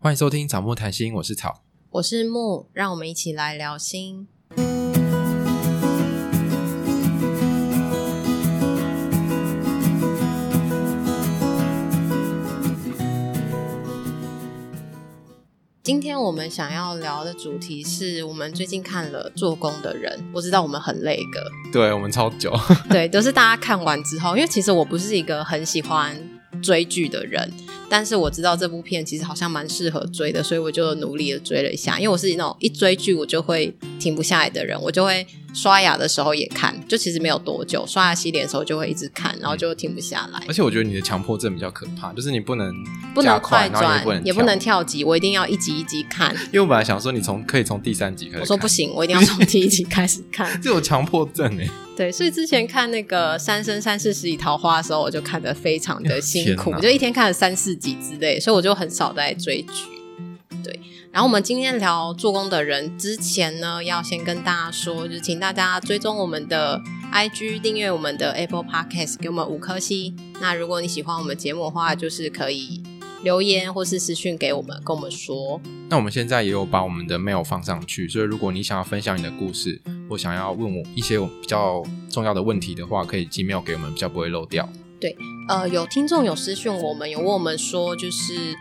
欢迎收听草木谈心，我是草，我是木，让我们一起来聊心。今天我们想要聊的主题是我们最近看了《做工的人》，我知道我们很累个，对我们超久，对，都是大家看完之后，因为其实我不是一个很喜欢追剧的人。但是我知道这部片其实好像蛮适合追的，所以我就努力的追了一下。因为我是那种一追剧我就会停不下来的人，我就会刷牙的时候也看，就其实没有多久，刷牙洗脸的时候就会一直看，然后就停不下来。而且我觉得你的强迫症比较可怕，就是你不能不能快转，也不也不能跳级，我一定要一集一集看。因为我本来想说你从可以从第三集开始，我说不行，我一定要从第一集开始看。这有强迫症哎。对，所以之前看那个《三生三世十里桃花》的时候，我就看得非常的 辛苦，我就一天看了三四集之类，所以我就很少在追剧。对，然后我们今天聊做工的人之前呢，要先跟大家说，就是请大家追踪我们的 IG，订阅我们的 Apple Podcast，给我们五颗星。那如果你喜欢我们节目的话，就是可以。留言或是私讯给我们，跟我们说。那我们现在也有把我们的 mail 放上去，所以如果你想要分享你的故事，或想要问我一些比较重要的问题的话，可以寄 mail 给我们，比较不会漏掉。对，呃，有听众有私讯我们，有问我们说，就是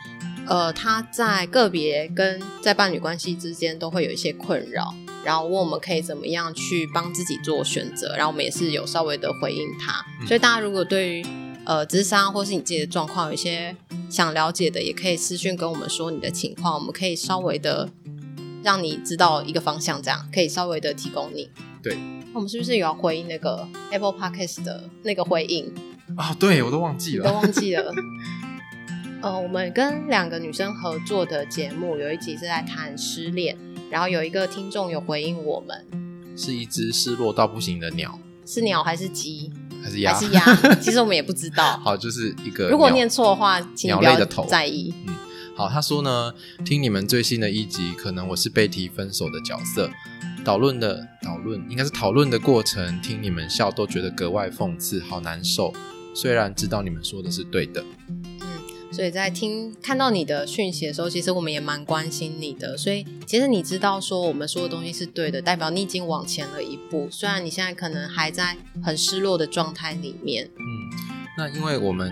呃，他在个别跟在伴侣关系之间都会有一些困扰，然后问我们可以怎么样去帮自己做选择，然后我们也是有稍微的回应他。嗯、所以大家如果对于呃，智商或是你自己的状况，有一些想了解的，也可以私讯跟我们说你的情况，我们可以稍微的让你知道一个方向，这样可以稍微的提供你。对，那我们是不是有要回应那个 Apple Podcast 的那个回应啊？对，我都忘记了，都忘记了。呃，我们跟两个女生合作的节目，有一集是在谈失恋，然后有一个听众有回应我们，是一只失落到不行的鸟，是鸟还是鸡？还是鸭？还是鸭？其实我们也不知道。好，就是一个。如果念错的话，请不要在意。嗯，好。他说呢，听你们最新的一集，可能我是被提分手的角色。讨论的讨论，应该是讨论的过程，听你们笑都觉得格外讽刺，好难受。虽然知道你们说的是对的。所以在听看到你的讯息的时候，其实我们也蛮关心你的。所以其实你知道说我们说的东西是对的，代表你已经往前了一步。虽然你现在可能还在很失落的状态里面。嗯，那因为我们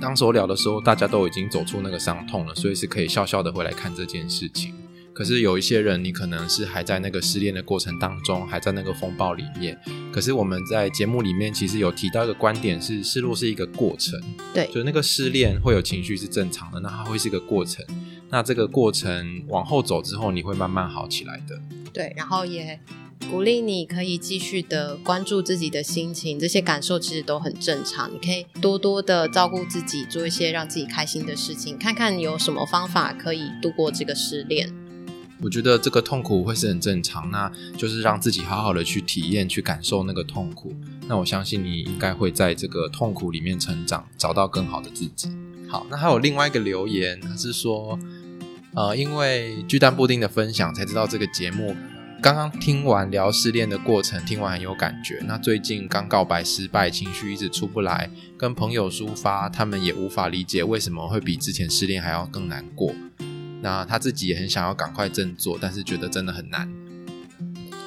当时聊的时候，大家都已经走出那个伤痛了，所以是可以笑笑的回来看这件事情。可是有一些人，你可能是还在那个失恋的过程当中，还在那个风暴里面。可是我们在节目里面其实有提到一个观点是，失落是一个过程。对，就那个失恋会有情绪是正常的，那它会是一个过程。那这个过程往后走之后，你会慢慢好起来的。对，然后也鼓励你可以继续的关注自己的心情，这些感受其实都很正常。你可以多多的照顾自己，做一些让自己开心的事情，看看你有什么方法可以度过这个失恋。我觉得这个痛苦会是很正常，那就是让自己好好的去体验、去感受那个痛苦。那我相信你应该会在这个痛苦里面成长，找到更好的自己。好，那还有另外一个留言，他是说，呃，因为巨蛋布丁的分享才知道这个节目。刚刚听完聊失恋的过程，听完很有感觉。那最近刚告白失败，情绪一直出不来，跟朋友抒发，他们也无法理解为什么会比之前失恋还要更难过。那他自己也很想要赶快振作，但是觉得真的很难。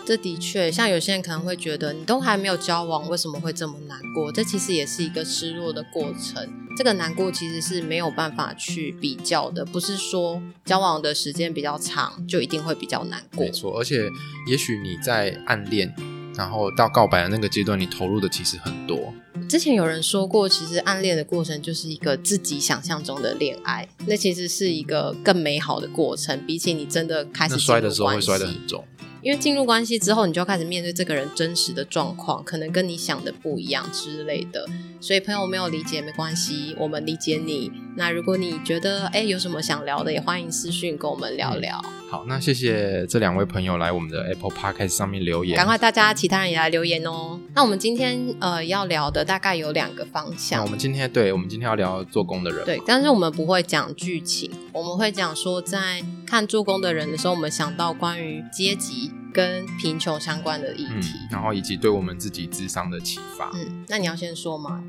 这的确，像有些人可能会觉得，你都还没有交往，为什么会这么难过？这其实也是一个失落的过程。这个难过其实是没有办法去比较的，不是说交往的时间比较长就一定会比较难过。没错，而且也许你在暗恋，然后到告白的那个阶段，你投入的其实很多。之前有人说过，其实暗恋的过程就是一个自己想象中的恋爱，那其实是一个更美好的过程，比起你真的开始摔的时候会摔得很重。因为进入关系之后，你就要开始面对这个人真实的状况，可能跟你想的不一样之类的。所以朋友没有理解没关系，我们理解你。那如果你觉得哎有什么想聊的，也欢迎私讯跟我们聊聊。嗯、好，那谢谢这两位朋友来我们的 Apple Podcast 上面留言。赶快大家其他人也来留言哦。那我们今天呃要聊的大概有两个方向。那我们今天对，我们今天要聊做工的人。对，但是我们不会讲剧情，我们会讲说在看助攻的人的时候，我们想到关于阶级。跟贫穷相关的议题，嗯，然后以及对我们自己智商的启发。嗯，那你要先说吗？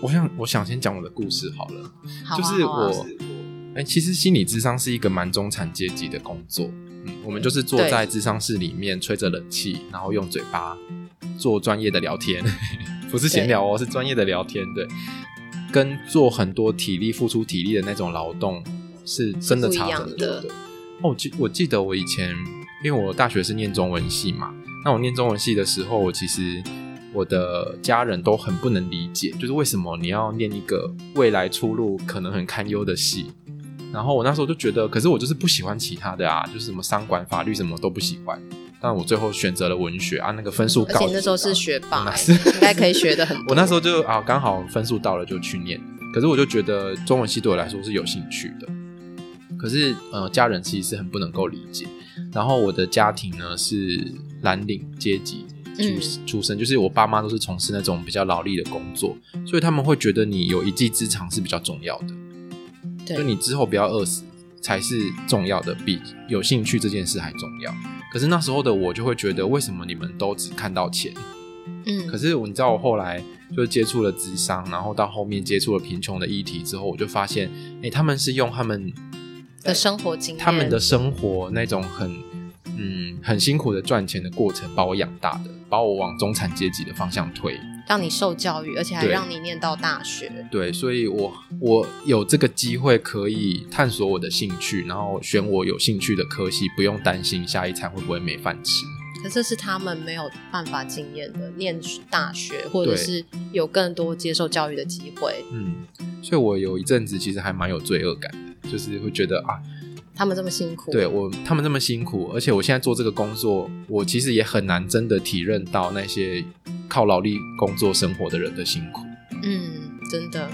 我想，我想先讲我的故事好了。好啊，就是我，哎、欸，其实心理智商是一个蛮中产阶级的工作。嗯，我们就是坐在智商室里面吹着冷气，然后用嘴巴做专业的聊天，不是闲聊哦，是专业的聊天。对，跟做很多体力、付出体力的那种劳动是真的差很多的。的哦，我记我记得我以前，因为我大学是念中文系嘛，那我念中文系的时候，我其实我的家人都很不能理解，就是为什么你要念一个未来出路可能很堪忧的系。然后我那时候就觉得，可是我就是不喜欢其他的啊，就是什么商管、法律什么都不喜欢。但我最后选择了文学啊，那个分数高，而且那时候是学霸，应该可以学的很多。我那时候就啊，刚好分数到了就去念。可是我就觉得中文系对我来说是有兴趣的。可是呃，家人其实是很不能够理解。然后我的家庭呢是蓝领阶级出出身，嗯，就是我爸妈都是从事那种比较劳力的工作，所以他们会觉得你有一技之长是比较重要的。就你之后不要饿死才是重要的，比有兴趣这件事还重要。可是那时候的我就会觉得，为什么你们都只看到钱？嗯，可是你知道，我后来就接触了智商，然后到后面接触了贫穷的议题之后，我就发现，哎、欸，他们是用他们的生活经验，他们的生活那种很嗯很辛苦的赚钱的过程，把我养大的，把我往中产阶级的方向推。让你受教育，而且还让你念到大学。对，对，所以我我有这个机会可以探索我的兴趣，然后选我有兴趣的科系，不用担心下一餐会不会没饭吃。可这是他们没有办法经验的，念大学或者是有更多接受教育的机会。嗯，所以我有一阵子其实还蛮有罪恶感的，就是会觉得啊，他们这么辛苦，对我他们这么辛苦，而且我现在做这个工作，我其实也很难真的体认到那些。靠劳力工作生活的人的辛苦，嗯，真的。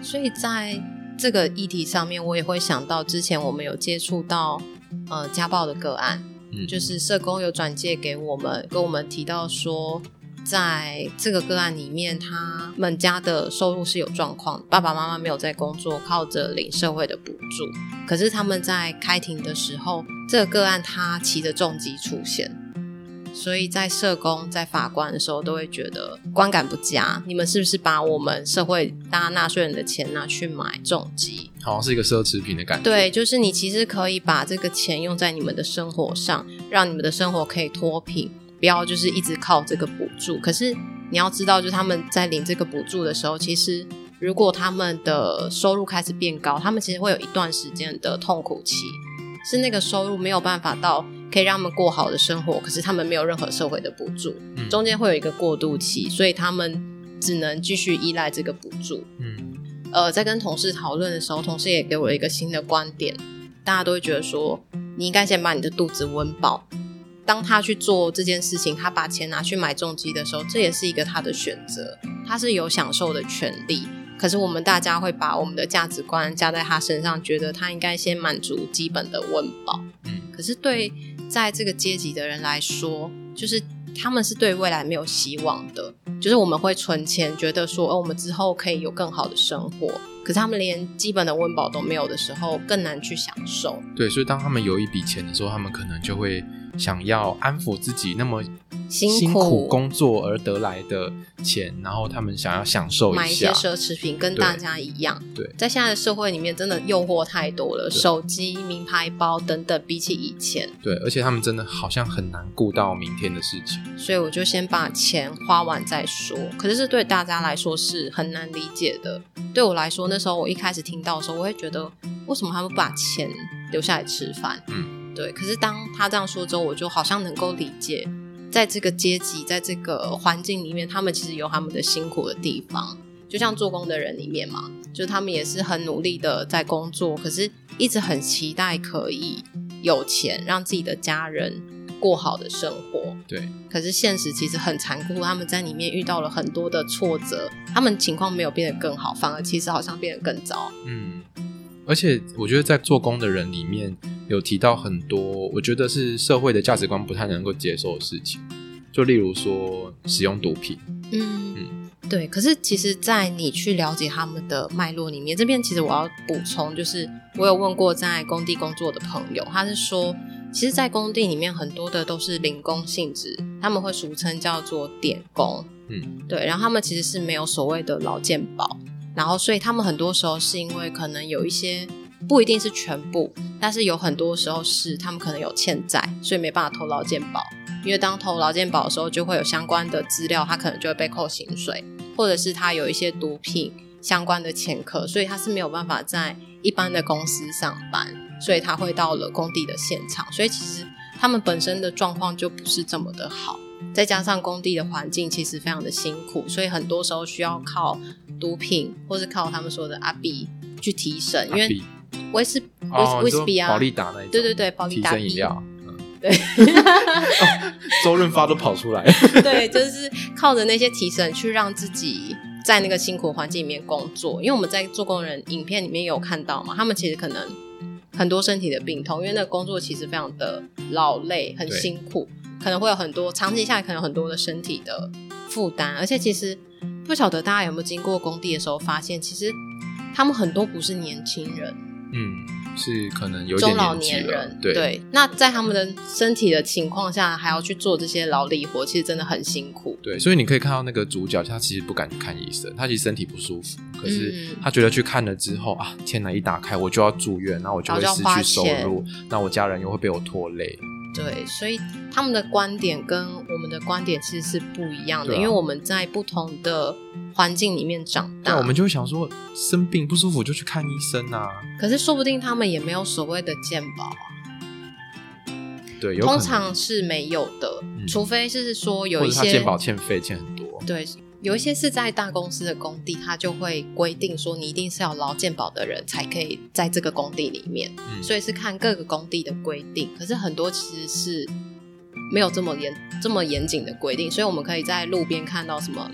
所以在这个议题上面，我也会想到之前我们有接触到呃家暴的个案，嗯，就是社工有转介给我们，跟我们提到说，在这个个案里面，他们家的收入是有状况，爸爸妈妈没有在工作，靠着领社会的补助。可是他们在开庭的时候，这个个案他骑着重机出现。所以在社工、在法官的时候，都会觉得观感不佳。你们是不是把我们社会大家纳税人的钱拿去买重机？好像是一个奢侈品的感觉。对，就是你其实可以把这个钱用在你们的生活上，让你们的生活可以脱贫，不要就是一直靠这个补助。可是你要知道，就是他们在领这个补助的时候，其实如果他们的收入开始变高，他们其实会有一段时间的痛苦期，是那个收入没有办法到。可以让他们过好的生活，可是他们没有任何社会的补助，嗯、中间会有一个过渡期，所以他们只能继续依赖这个补助。嗯，呃，在跟同事讨论的时候，同事也给我一个新的观点，大家都会觉得说，你应该先把你的肚子温饱。当他去做这件事情，他把钱拿去买重机的时候，这也是一个他的选择，他是有享受的权利。可是我们大家会把我们的价值观加在他身上，觉得他应该先满足基本的温饱。嗯，可是对。在这个阶级的人来说，就是他们是对未来没有希望的。就是我们会存钱，觉得说，哦，我们之后可以有更好的生活。可是他们连基本的温饱都没有的时候，更难去享受。对，所以当他们有一笔钱的时候，他们可能就会想要安抚自己那么辛苦工作而得来的钱，然后他们想要享受一下，买一些奢侈品，跟大家一样。对，在现在的社会里面，真的诱惑太多了，手机、名牌包等等，比起以前，对，而且他们真的好像很难顾到明天的事情。所以我就先把钱花完再说。可是，这对大家来说是很难理解的。对我来说，那时候我一开始听到的时候，我会觉得，为什么他们不把钱留下来吃饭？嗯，对。可是当他这样说之后，我就好像能够理解。在这个阶级，在这个环境里面，他们其实有他们的辛苦的地方。就像做工的人里面嘛，就他们也是很努力的在工作，可是一直很期待可以有钱，让自己的家人过好的生活。对。可是现实其实很残酷，他们在里面遇到了很多的挫折，他们情况没有变得更好，反而其实好像变得更糟。嗯。而且我觉得在做工的人里面。有提到很多，我觉得是社会的价值观不太能够接受的事情，就例如说使用毒品。嗯嗯，对。可是其实，在你去了解他们的脉络里面，这边其实我要补充，就是我有问过在工地工作的朋友，他是说，其实，在工地里面很多的都是零工性质，他们会俗称叫做点工。嗯，对。然后他们其实是没有所谓的劳健保，然后所以他们很多时候是因为可能有一些。不一定是全部，但是有很多时候是他们可能有欠债，所以没办法投劳健保。因为当投劳健保的时候，就会有相关的资料，他可能就会被扣薪水，或者是他有一些毒品相关的前科，所以他是没有办法在一般的公司上班，所以他会到了工地的现场。所以其实他们本身的状况就不是这么的好，再加上工地的环境其实非常的辛苦，所以很多时候需要靠毒品，或是靠他们说的阿 B 去提神，因为威士威威士比啊，保利达那一种，对对对，保利达饮料。对，周润发都跑出来。对，就是靠着那些提神去让自己在那个辛苦环境里面工作。因为我们在做工人影片里面有看到嘛，他们其实可能很多身体的病痛，因为那个工作其实非常的劳累，很辛苦，可能会有很多长期下来可能有很多的身体的负担。而且其实不晓得大家有没有经过工地的时候，发现其实他们很多不是年轻人，嗯。是可能有点中老年人，对，对。那在他们的身体的情况下，还要去做这些劳力活，其实真的很辛苦。对，所以你可以看到那个主角，他其实不敢去看医生，他其实身体不舒服，可是他觉得去看了之后、嗯、啊，天哪，一打开我就要住院，那我就会失去收入，那我家人又会被我拖累。对，所以他们的观点跟我们的观点其实是不一样的，啊、因为我们在不同的环境里面长大，那我们就会想说，生病不舒服就去看医生啊。可是说不定他们也没有所谓的健保啊。对，通常是没有的，嗯、除非是说有一些健保欠费欠很多。对。有一些是在大公司的工地，他就会规定说，你一定是要劳健保的人才可以在这个工地里面，嗯、所以是看各个工地的规定。可是很多其实是没有这么严这么严谨的规定，所以我们可以在路边看到什么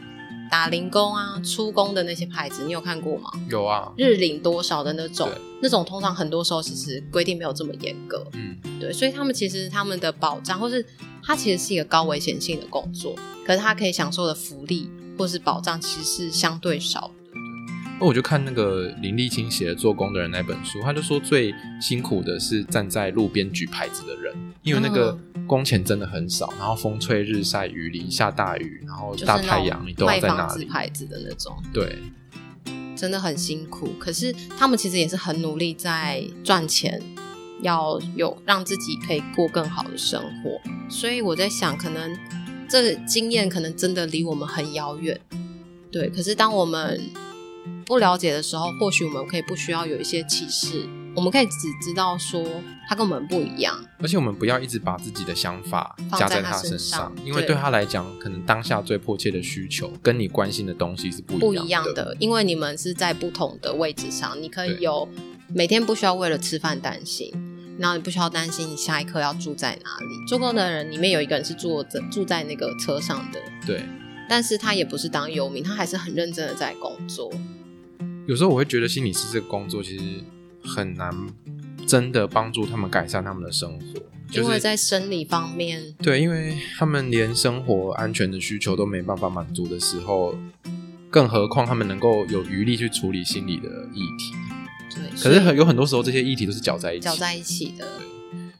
打零工啊、出工的那些牌子，你有看过吗？有啊，日领多少的那种，那种通常很多时候其实规定没有这么严格。嗯，对，所以他们其实他们的保障，或是他其实是一个高危险性的工作，可是他可以享受的福利。或是保障其实是相对少的。那我就看那个林立清写的《做工的人》那本书，他就说最辛苦的是站在路边举牌子的人，因为那个工钱真的很少，然后风吹日晒雨淋，下大雨，然后大太阳，你都要在那里。牌子的那种，对，真的很辛苦。可是他们其实也是很努力在赚钱，要有让自己可以过更好的生活。所以我在想，可能。这个经验可能真的离我们很遥远，对。可是当我们不了解的时候，或许我们可以不需要有一些启示，我们可以只知道说他跟我们不一样。而且我们不要一直把自己的想法加在他身上，因为对他来讲，可能当下最迫切的需求跟你关心的东西是不一样的。不一样的，因为你们是在不同的位置上，你可以有每天不需要为了吃饭担心。然后你不需要担心你下一刻要住在哪里。做工的人里面有一个人是坐在住在那个车上的，对。但是他也不是当游民，他还是很认真的在工作。有时候我会觉得心理师这个工作其实很难真的帮助他们改善他们的生活，因为在生理方面，对，因为他们连生活安全的需求都没办法满足的时候，更何况他们能够有余力去处理心理的议题。对，可是很有很多时候，这些议题都是搅在一起，搅在一起的。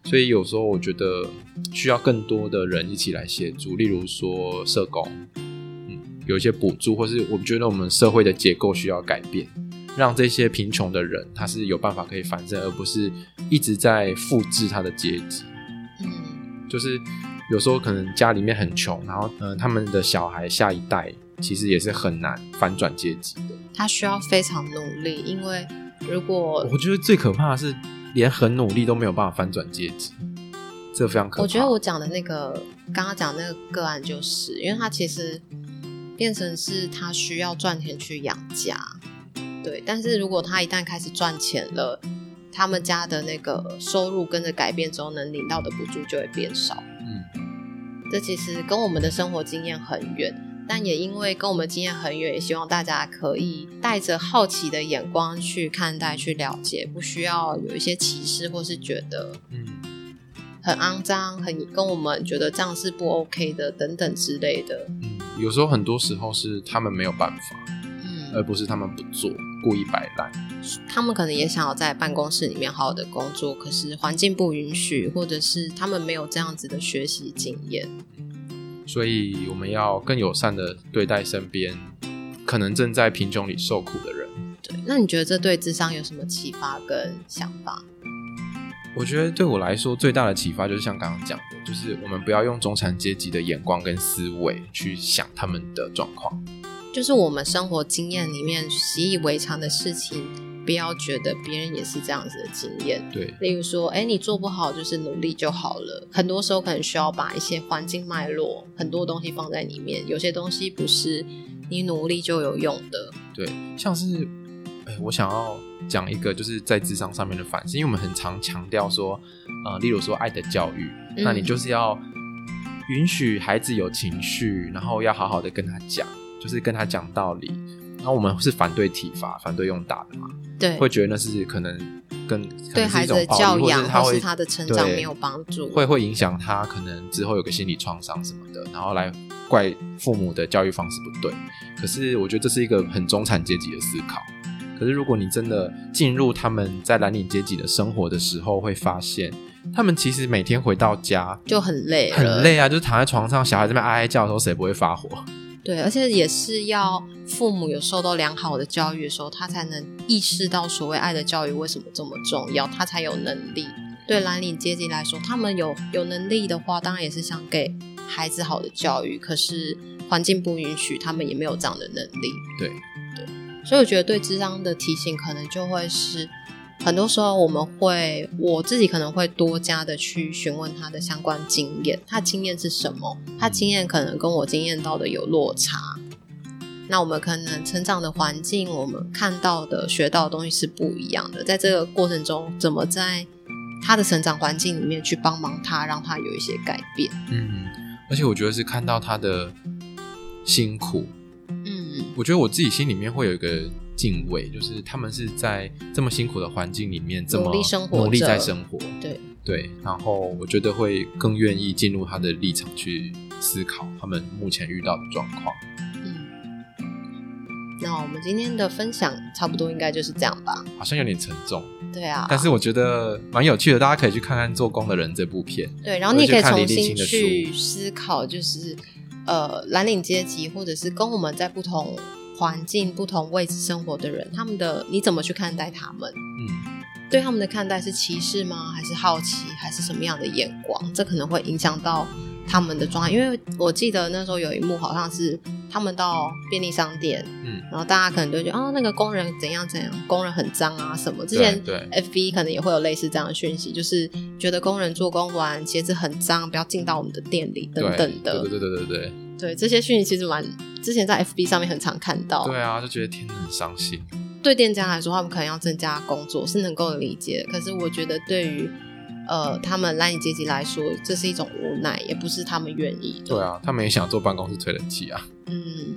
对，所以有时候我觉得需要更多的人一起来协助，例如说社工，嗯，有一些补助，或是我觉得我们社会的结构需要改变，让这些贫穷的人他是有办法可以翻身，而不是一直在复制他的阶级。嗯，就是有时候可能家里面很穷，然后嗯，他们的小孩下一代其实也是很难翻转阶级的。他需要非常努力，因为。如果我觉得最可怕的是，连很努力都没有办法翻转阶级，这非常可怕。我觉得我讲的那个刚刚讲那个个案，就是因为他其实变成是他需要赚钱去养家，对。但是如果他一旦开始赚钱了，他们家的那个收入跟着改变之后，能领到的补助就会变少。嗯，这其实跟我们的生活经验很远。但也因为跟我们经验很远，也希望大家可以带着好奇的眼光去看待、去了解，不需要有一些歧视或是觉得嗯很肮脏、很跟我们觉得这样是不 OK 的等等之类的。嗯，有时候很多时候是他们没有办法，嗯，而不是他们不做，故意摆烂。他们可能也想要在办公室里面好好的工作，可是环境不允许，或者是他们没有这样子的学习经验。所以我们要更友善的对待身边可能正在贫穷里受苦的人。对，那你觉得这对智商有什么启发跟想法？我觉得对我来说最大的启发就是像刚刚讲的，就是我们不要用中产阶级的眼光跟思维去想他们的状况，就是我们生活经验里面习以为常的事情，不要觉得别人也是这样子的经验。对，例如说，哎，你做不好就是努力就好了。很多时候可能需要把一些环境脉络、很多东西放在里面，有些东西不是你努力就有用的。对，像是，哎，我想要。讲一个就是在智商上面的反思，因为我们很常强调说，呃，例如说爱的教育，嗯、那你就是要允许孩子有情绪，然后要好好的跟他讲，就是跟他讲道理。然后我们是反对体罚，反对用打的嘛，对，会觉得那是可能跟对孩子的教养或是他的成长没有帮助，会会影响他可能之后有个心理创伤什么的，然后来怪父母的教育方式不对。可是我觉得这是一个很中产阶级的思考。可是，如果你真的进入他们在蓝领阶级的生活的时候，会发现他们其实每天回到家就很累，很累啊！就是躺在床上，小孩这边哀哀叫的时候，谁不会发火？对，而且也是要父母有受到良好的教育的时候，他才能意识到所谓爱的教育为什么这么重要，他才有能力。对蓝领阶级来说，他们有有能力的话，当然也是想给孩子好的教育。可是环境不允许，他们也没有这样的能力。对对。所以我觉得对智商的提醒，可能就会是很多时候我们会，我自己可能会多加的去询问他的相关经验，他经验是什么？他经验可能跟我经验到的有落差。那我们可能成长的环境，我们看到的、学到的东西是不一样的。在这个过程中，怎么在他的成长环境里面去帮忙他，让他有一些改变？嗯，而且我觉得是看到他的辛苦。嗯我觉得我自己心里面会有一个敬畏，就是他们是在这么辛苦的环境里面，这么努力生活，努力在生活，对对。然后我觉得会更愿意进入他的立场去思考他们目前遇到的状况。嗯，那我们今天的分享差不多应该就是这样吧？好像有点沉重，对啊。但是我觉得蛮有趣的，大家可以去看看《做工的人》这部片。对，然后你可以重新去思考，就是。呃，蓝领阶级或者是跟我们在不同环境、不同位置生活的人，他们的你怎么去看待他们？嗯，对他们的看待是歧视吗？还是好奇？还是什么样的眼光？这可能会影响到他们的状态。因为我记得那时候有一幕，好像是。他们到便利商店，嗯，然后大家可能就觉得啊，那个工人怎样怎样，工人很脏啊什么。之前对 FB 可能也会有类似这样的讯息，就是觉得工人做工完鞋子很脏，不要进到我们的店里等等的。对对对对对对。对这些讯息其实蛮之前在 FB 上面很常看到。对啊，就觉得天哪，很伤心。对店家来说，他们可能要增加工作是能够理解的，可是我觉得对于。呃，他们蓝领阶级来说，这是一种无奈，也不是他们愿意的。对啊，他们也想坐办公室吹冷气啊。嗯，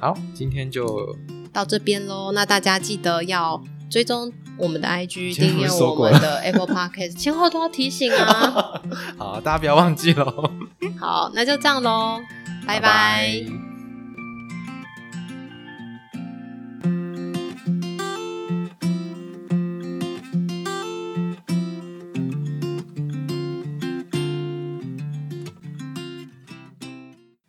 好，好，今天就到这边喽。那大家记得要追踪我们的 IG，订阅我们的 Apple Podcast，前后都要提醒啊。好，大家不要忘记喽。好，那就这样喽，拜拜。